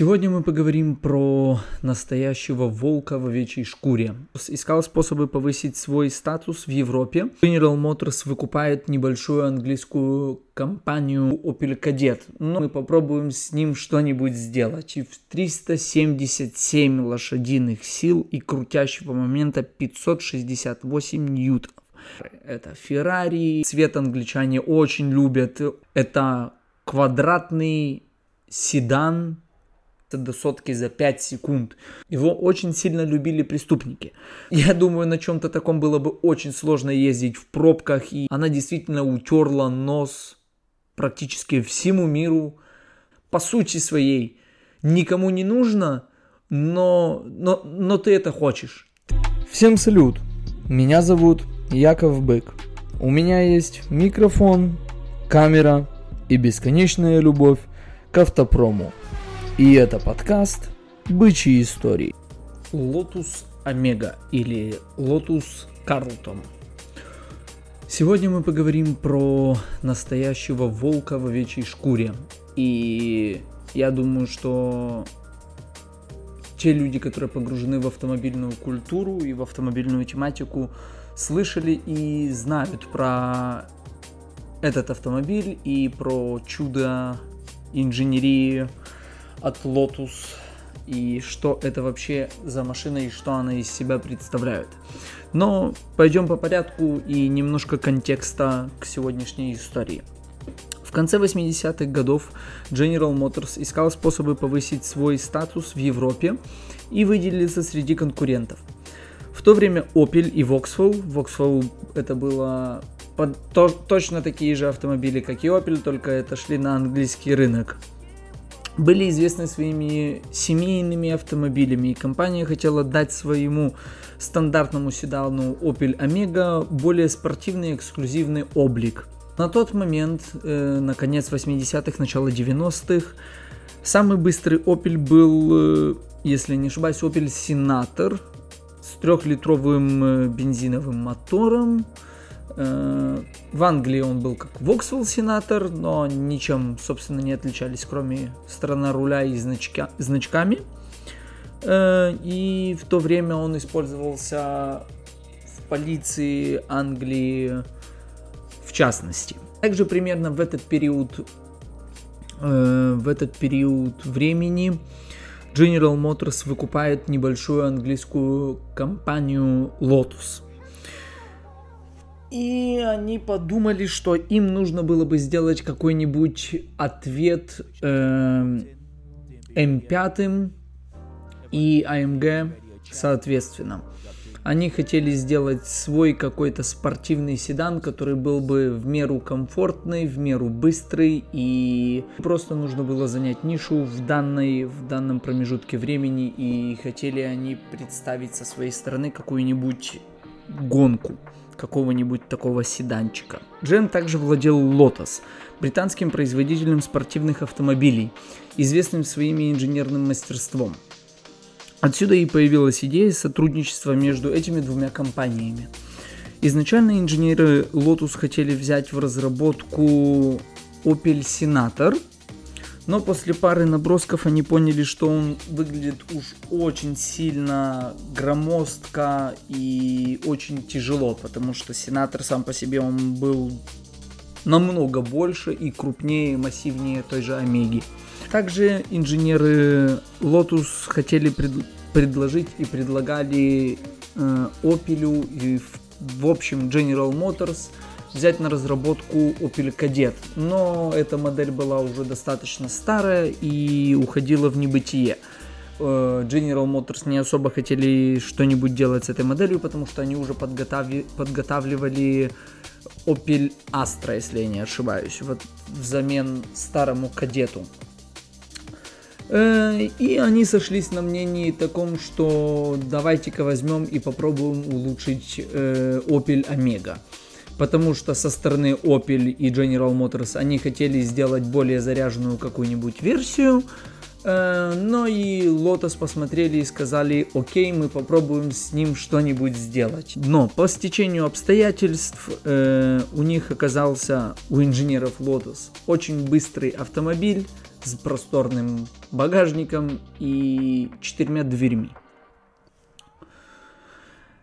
Сегодня мы поговорим про настоящего волка в овечьей шкуре. Искал способы повысить свой статус в Европе. General Motors выкупает небольшую английскую компанию Opel Kadett. Но мы попробуем с ним что-нибудь сделать. И в 377 лошадиных сил и крутящего момента 568 ньютонов. Это Феррари. Цвет англичане очень любят. Это квадратный седан до сотки за 5 секунд. Его очень сильно любили преступники. Я думаю, на чем-то таком было бы очень сложно ездить в пробках, и она действительно утерла нос практически всему миру. По сути своей, никому не нужно, но, но, но ты это хочешь. Всем салют! Меня зовут Яков Бык. У меня есть микрофон, камера и бесконечная любовь к автопрому – и это подкаст «Бычьи истории». Lotus Омега или Lotus Карлтон. Сегодня мы поговорим про настоящего волка в овечьей шкуре. И я думаю, что те люди, которые погружены в автомобильную культуру и в автомобильную тематику, слышали и знают про этот автомобиль и про чудо инженерии от Lotus и что это вообще за машина и что она из себя представляет. Но пойдем по порядку и немножко контекста к сегодняшней истории. В конце 80-х годов General Motors искал способы повысить свой статус в Европе и выделиться среди конкурентов. В то время Opel и Vauxhall, Vauxhall это было под, то, точно такие же автомобили, как и Opel, только это шли на английский рынок были известны своими семейными автомобилями, и компания хотела дать своему стандартному седану Opel Omega более спортивный эксклюзивный облик. На тот момент, э, на конец 80-х, начало 90-х, самый быстрый Opel был, э, если не ошибаюсь, Opel Senator с трехлитровым э, бензиновым мотором, в Англии он был как Vauxhall Сенатор, но ничем, собственно, не отличались, кроме сторона руля и значка, значками. Э, и в то время он использовался в полиции Англии в частности. Также примерно в этот период, э, в этот период времени General Motors выкупает небольшую английскую компанию Lotus – и они подумали, что им нужно было бы сделать какой-нибудь ответ э, M5 и AMG соответственно. Они хотели сделать свой какой-то спортивный седан, который был бы в меру комфортный, в меру быстрый, и просто нужно было занять нишу в, данной, в данном промежутке времени, и хотели они представить со своей стороны какую-нибудь гонку какого-нибудь такого седанчика. Джем также владел Lotus, британским производителем спортивных автомобилей, известным своим инженерным мастерством. Отсюда и появилась идея сотрудничества между этими двумя компаниями. Изначально инженеры Lotus хотели взять в разработку Opel Senator – но после пары набросков они поняли, что он выглядит уж очень сильно громоздко и очень тяжело, потому что Сенатор сам по себе он был намного больше и крупнее, массивнее той же Омеги. Также инженеры Lotus хотели пред, предложить и предлагали э, Opel и в, в общем General Motors – взять на разработку Opel Kadett, но эта модель была уже достаточно старая и уходила в небытие. Э, General Motors не особо хотели что-нибудь делать с этой моделью, потому что они уже подготавли, подготавливали Opel Astra, если я не ошибаюсь, вот взамен старому кадету. Э, и они сошлись на мнении таком, что давайте-ка возьмем и попробуем улучшить э, Opel Omega потому что со стороны Opel и General Motors они хотели сделать более заряженную какую-нибудь версию, э, но и Lotus посмотрели и сказали, окей, мы попробуем с ним что-нибудь сделать. Но по стечению обстоятельств э, у них оказался, у инженеров Lotus, очень быстрый автомобиль, с просторным багажником и четырьмя дверьми.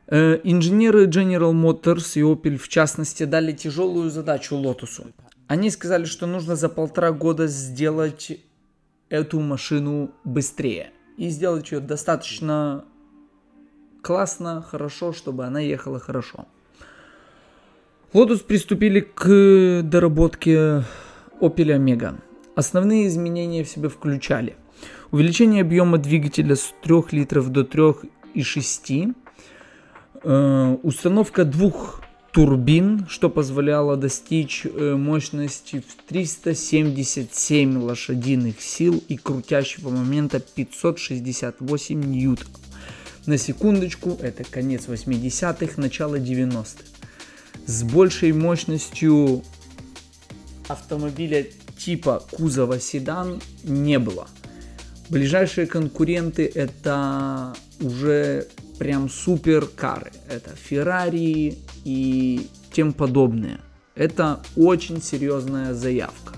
Э, инженеры General Motors и Opel в частности дали тяжелую задачу Lotus. Они сказали, что нужно за полтора года сделать эту машину быстрее и сделать ее достаточно классно, хорошо, чтобы она ехала хорошо. Lotus приступили к доработке Opel Omega. Основные изменения в себе включали увеличение объема двигателя с 3 литров до 3,6, э, установка двух турбин, что позволяло достичь э, мощности в 377 лошадиных сил и крутящего момента 568 ньютонов. На секундочку, это конец 80-х, начало 90-х. С большей мощностью автомобиля типа кузова седан не было. Ближайшие конкуренты это уже прям суперкары. Это Ferrari и тем подобное. Это очень серьезная заявка.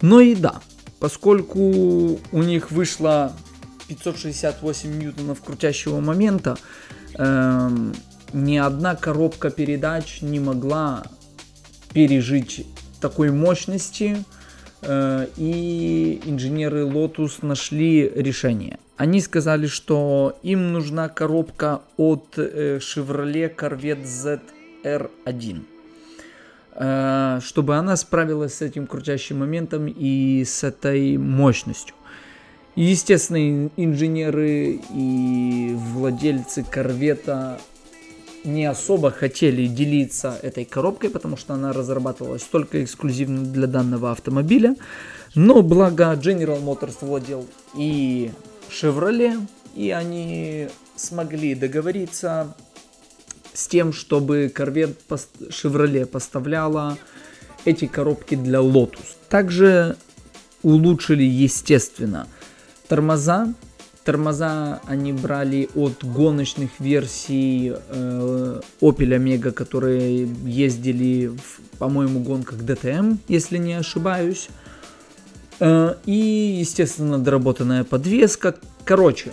Но и да, поскольку у них вышло 568 ньютонов крутящего момента, эм, ни одна коробка передач не могла пережить такой мощности, э, и инженеры Lotus нашли решение. Они сказали, что им нужна коробка от э, Chevrolet Corvette ZR1, э, чтобы она справилась с этим крутящим моментом и с этой мощностью. Естественно, инженеры и владельцы корвета не особо хотели делиться этой коробкой, потому что она разрабатывалась только эксклюзивно для данного автомобиля. Но благо General Motors владел и Chevrolet, и они смогли договориться с тем, чтобы Corvette Chevrolet поставляла эти коробки для Lotus. Также улучшили, естественно, тормоза, Тормоза они брали от гоночных версий э, Opel Omega, которые ездили в, по-моему, гонках DTM, если не ошибаюсь. Э, и, естественно, доработанная подвеска. Короче,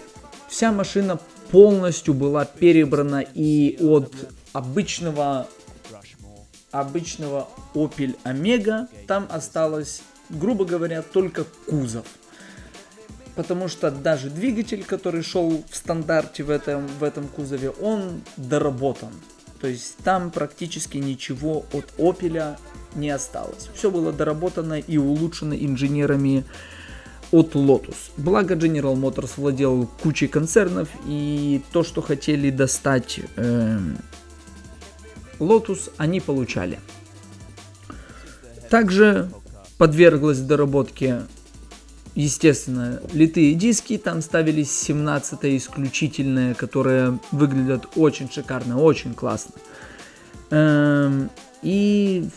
вся машина полностью была перебрана и от обычного обычного Opel Omega там осталось, грубо говоря, только кузов потому что даже двигатель, который шел в стандарте в этом, в этом кузове, он доработан. То есть там практически ничего от Opel не осталось. Все было доработано и улучшено инженерами от Lotus. Благо General Motors владел кучей концернов и то, что хотели достать э, Lotus, они получали. Также подверглась доработке Естественно, литые диски, там ставились 17 исключительные, которые выглядят очень шикарно, очень классно. Эм, и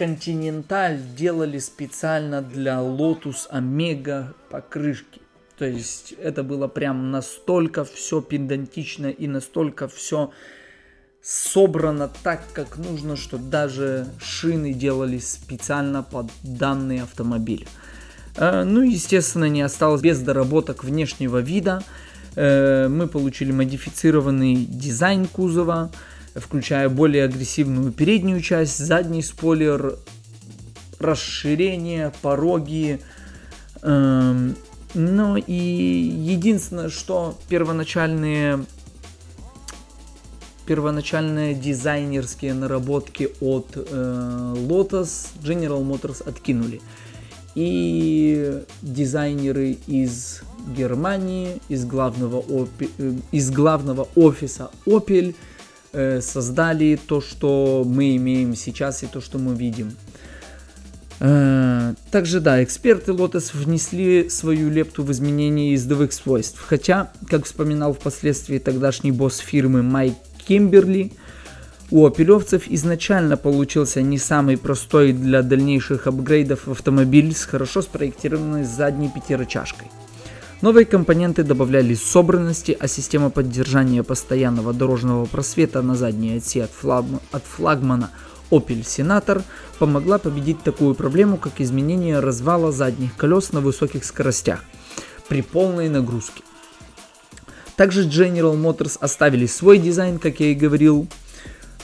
Continental делали специально для Lotus Omega покрышки. То есть это было прям настолько все педантично и настолько все собрано так, как нужно, что даже шины делались специально под данный автомобиль. Э, ну, естественно, не осталось без доработок внешнего вида. Э, мы получили модифицированный дизайн кузова, включая более агрессивную переднюю часть, задний спойлер, расширение, пороги. Эм, ну и единственное, что первоначальные первоначальные дизайнерские наработки от э, Lotus General Motors откинули и дизайнеры из Германии, из главного, опи, э, из главного офиса Opel э, создали то, что мы имеем сейчас и то, что мы видим. Э, также, да, эксперты Lotus внесли свою лепту в изменение ездовых свойств. Хотя, как вспоминал впоследствии тогдашний босс фирмы Майк Кимберли, у опелевцев изначально получился не самый простой для дальнейших апгрейдов автомобиль с хорошо спроектированной задней пятирычажкой. Новые компоненты добавляли собранности, а система поддержания постоянного дорожного просвета на задней оси от, флаг... от флагмана Opel Senator помогла победить такую проблему, как изменение развала задних колес на высоких скоростях при полной нагрузке. Также General Motors оставили свой дизайн, как я и говорил.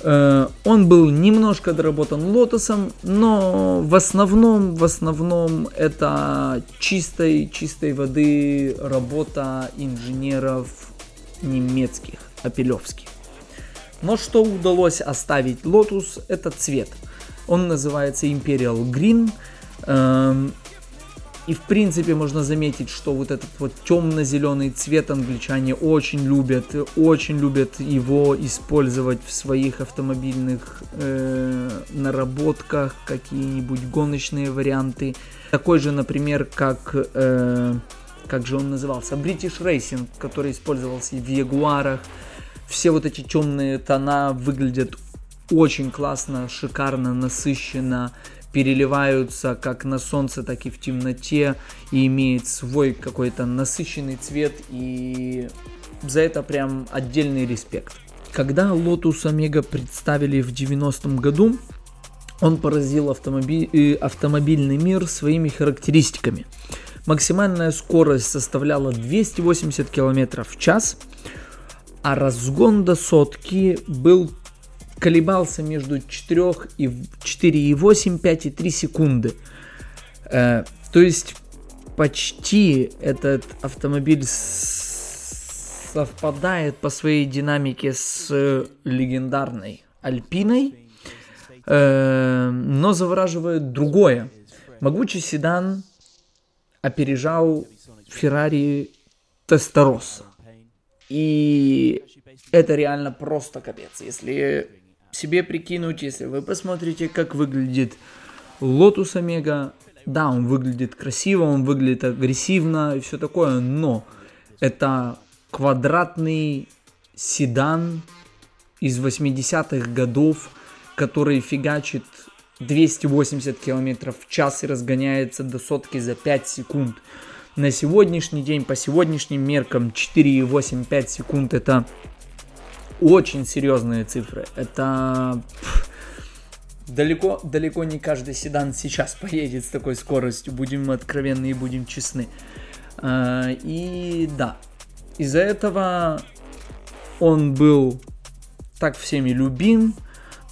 Э, он был немножко доработан Лотосом, но в основном, в основном это чистой, чистой воды работа инженеров немецких, апелевских. Но что удалось оставить Lotus, это цвет. Он называется Imperial Green. И в принципе можно заметить, что вот этот вот темно-зеленый цвет англичане очень любят, очень любят его использовать в своих автомобильных э, наработках, какие-нибудь гоночные варианты. Такой же, например, как, э, как же он назывался, British Racing, который использовался в Ягуарах. Все вот эти темные тона выглядят очень классно, шикарно, насыщенно переливаются как на солнце, так и в темноте и имеет свой какой-то насыщенный цвет и за это прям отдельный респект. Когда Lotus Omega представили в 90-м году, он поразил автомобиль, э, автомобильный мир своими характеристиками. Максимальная скорость составляла 280 км в час, а разгон до сотки был колебался между 4 и 4,8, 5 и 3 секунды. Э, то есть почти этот автомобиль совпадает по своей динамике с легендарной Альпиной, э, но завораживает другое. Могучий седан опережал Феррари Тестороса. И это реально просто капец. Если себе прикинуть, если вы посмотрите, как выглядит Lotus Omega, да, он выглядит красиво, он выглядит агрессивно и все такое, но это квадратный седан из 80-х годов, который фигачит 280 км в час и разгоняется до сотки за 5 секунд. На сегодняшний день, по сегодняшним меркам, 4,8-5 секунд это очень серьезные цифры. Это далеко, далеко не каждый седан сейчас поедет с такой скоростью. Будем откровенны и будем честны. А, и да, из-за этого он был так всеми любим,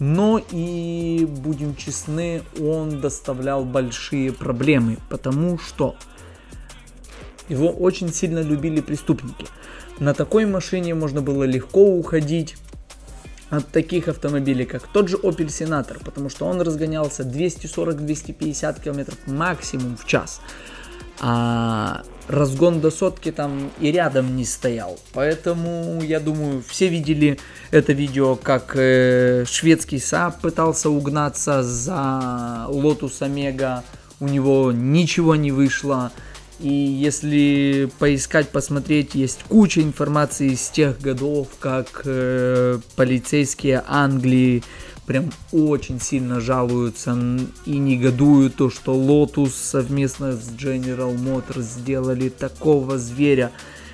но и, будем честны, он доставлял большие проблемы, потому что его очень сильно любили преступники. На такой машине можно было легко уходить от таких автомобилей, как тот же Opel Senator, потому что он разгонялся 240-250 км максимум в час. А разгон до сотки там и рядом не стоял. Поэтому, я думаю, все видели это видео, как э, шведский Saab пытался угнаться за Lotus Omega. У него ничего не вышло. И если поискать, посмотреть, есть куча информации из тех годов, как э, полицейские Англии прям очень сильно жалуются и негодуют то, что Lotus совместно с General Motors сделали такого зверя,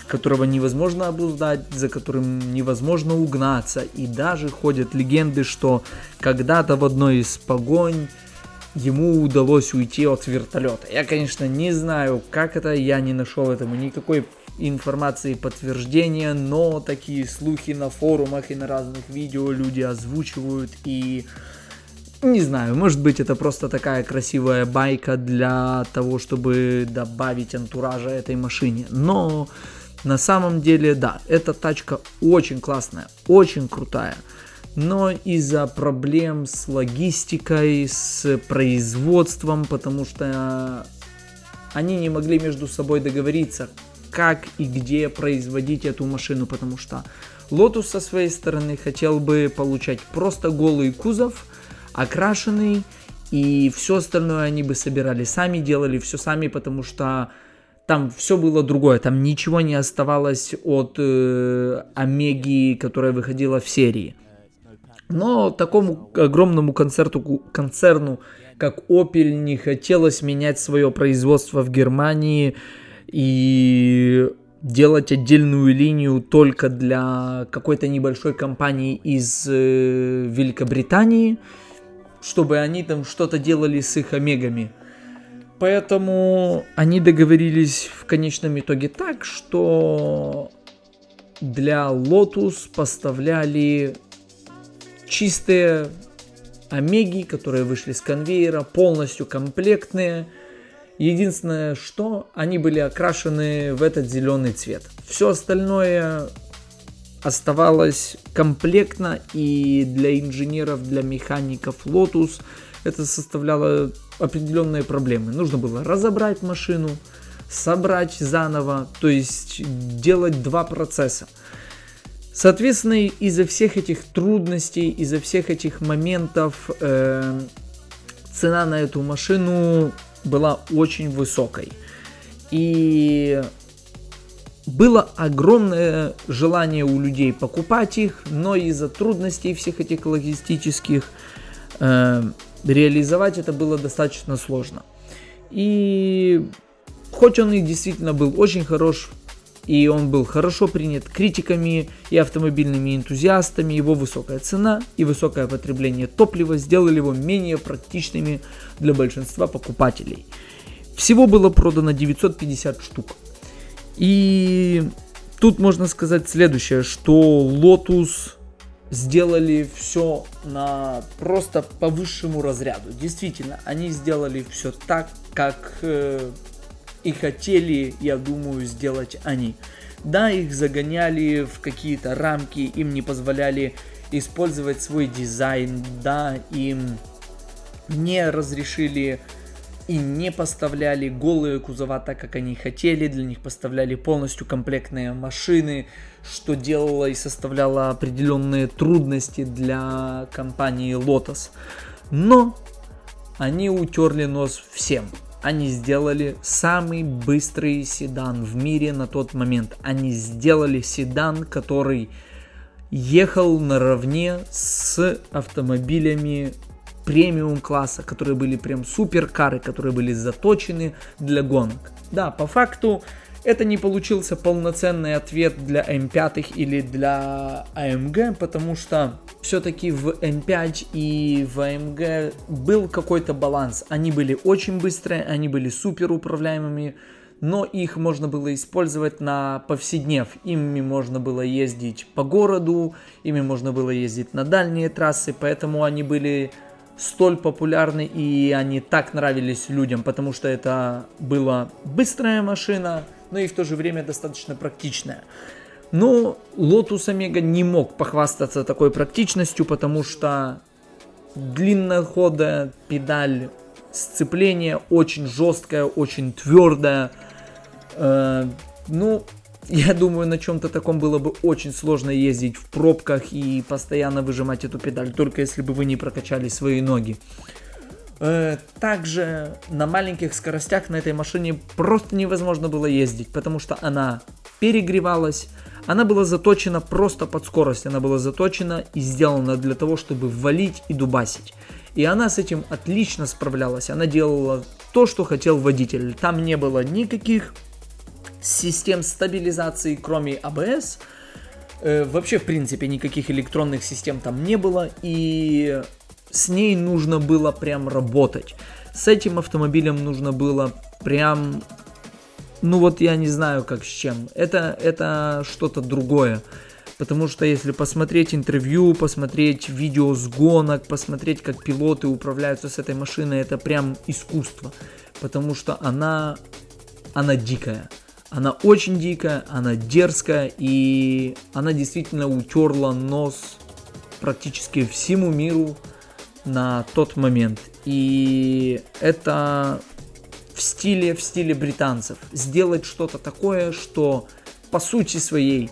которого невозможно обуздать, за которым невозможно угнаться. И даже ходят легенды, что когда-то в одной из погонь ему удалось уйти от вертолета. Я, конечно, не знаю, как это, я не нашел этому никакой информации подтверждения, но такие слухи на форумах и на разных видео люди озвучивают и не знаю, может быть это просто такая красивая байка для того, чтобы добавить антуража этой машине, но на самом деле да, эта тачка очень классная, очень крутая но из-за проблем с логистикой, с производством, потому что они не могли между собой договориться, как и где производить эту машину, потому что Lotus со своей стороны хотел бы получать просто голый кузов, окрашенный, и все остальное они бы собирали сами, делали все сами, потому что там все было другое, там ничего не оставалось от э, Омеги, которая выходила в серии. Но такому огромному концерту, концерну, как Opel, не хотелось менять свое производство в Германии и делать отдельную линию только для какой-то небольшой компании из э, Великобритании. чтобы они там что-то делали с их омегами. Поэтому они договорились в конечном итоге так, что для Lotus поставляли чистые омеги, которые вышли с конвейера, полностью комплектные. Единственное, что они были окрашены в этот зеленый цвет. Все остальное оставалось комплектно, и для инженеров, для механиков Lotus это составляло определенные проблемы. Нужно было разобрать машину, собрать заново, то есть делать два процесса. Соответственно, из-за всех этих трудностей, из-за всех этих моментов э, цена на эту машину была очень высокой. И было огромное желание у людей покупать их, но из-за трудностей всех этих логистических э, реализовать это было достаточно сложно. И хоть он и действительно был очень хорош, и он был хорошо принят критиками и автомобильными энтузиастами, его высокая цена и высокое потребление топлива сделали его менее практичными для большинства покупателей. Всего было продано 950 штук. И тут можно сказать следующее, что Lotus сделали все на просто по высшему разряду. Действительно, они сделали все так, как э, и хотели, я думаю, сделать они. Да, их загоняли в какие-то рамки, им не позволяли использовать свой дизайн, да, им не разрешили и не поставляли голые кузова так, как они хотели, для них поставляли полностью комплектные машины, что делало и составляло определенные трудности для компании Lotus. Но они утерли нос всем. Они сделали самый быстрый седан в мире на тот момент. Они сделали седан, который ехал наравне с автомобилями премиум класса, которые были прям суперкары, которые были заточены для гонок. Да, по факту это не получился полноценный ответ для М5 или для AMG, потому что все-таки в М5 и в AMG был какой-то баланс. Они были очень быстрые, они были супер управляемыми, но их можно было использовать на повседнев. Ими можно было ездить по городу, ими можно было ездить на дальние трассы, поэтому они были столь популярны и они так нравились людям, потому что это была быстрая машина, но и в то же время достаточно практичная. Но Lotus Omega не мог похвастаться такой практичностью, потому что длинноходая педаль сцепления очень жесткая, очень твердая. Э, ну, я думаю, на чем-то таком было бы очень сложно ездить в пробках и постоянно выжимать эту педаль, только если бы вы не прокачали свои ноги. Также на маленьких скоростях на этой машине просто невозможно было ездить, потому что она перегревалась, она была заточена просто под скорость, она была заточена и сделана для того, чтобы валить и дубасить. И она с этим отлично справлялась, она делала то, что хотел водитель. Там не было никаких систем стабилизации, кроме ABS. Э, вообще, в принципе, никаких электронных систем там не было, и с ней нужно было прям работать. С этим автомобилем нужно было прям, ну вот я не знаю как с чем. Это, это что-то другое. Потому что если посмотреть интервью, посмотреть видео с гонок, посмотреть, как пилоты управляются с этой машиной, это прям искусство. Потому что она, она дикая. Она очень дикая, она дерзкая, и она действительно утерла нос практически всему миру на тот момент. И это в стиле, в стиле британцев. Сделать что-то такое, что по сути своей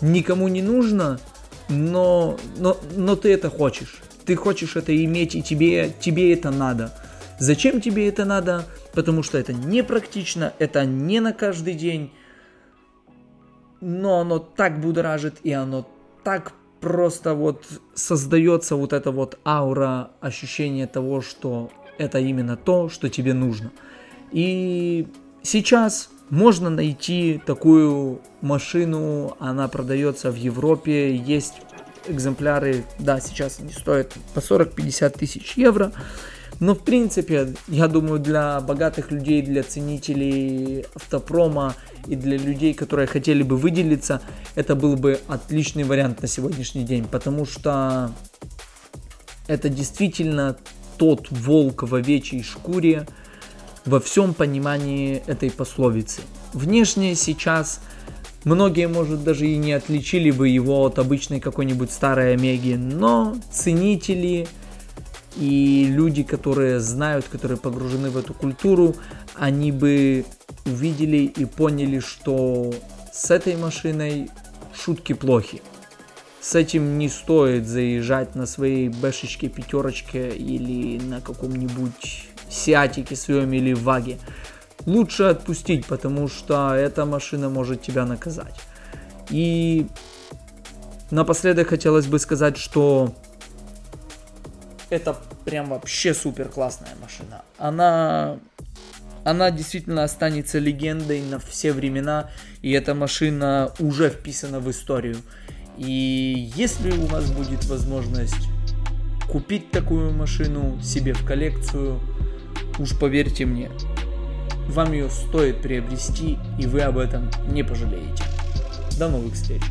никому не нужно, но, но, но ты это хочешь. Ты хочешь это иметь, и тебе, тебе это надо. Зачем тебе это надо? потому что это не практично, это не на каждый день, но оно так будоражит и оно так просто вот создается вот эта вот аура ощущение того, что это именно то, что тебе нужно. И сейчас можно найти такую машину, она продается в Европе, есть экземпляры, да, сейчас они стоят по 40-50 тысяч евро. Но в принципе, я думаю, для богатых людей, для ценителей автопрома и для людей, которые хотели бы выделиться, это был бы отличный вариант на сегодняшний день, потому что это действительно тот волк в овечьей шкуре во всем понимании этой пословицы. Внешне сейчас многие, может, даже и не отличили бы его от обычной какой-нибудь старой Омеги, но ценители и люди, которые знают, которые погружены в эту культуру, они бы увидели и поняли, что с этой машиной шутки плохи. С этим не стоит заезжать на своей бэшечке, пятерочке или на каком-нибудь сиатике своем или ваге. Лучше отпустить, потому что эта машина может тебя наказать. И напоследок хотелось бы сказать, что это прям вообще супер классная машина. Она, она действительно останется легендой на все времена, и эта машина уже вписана в историю. И если у вас будет возможность купить такую машину себе в коллекцию, уж поверьте мне, вам ее стоит приобрести, и вы об этом не пожалеете. До новых встреч!